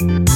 you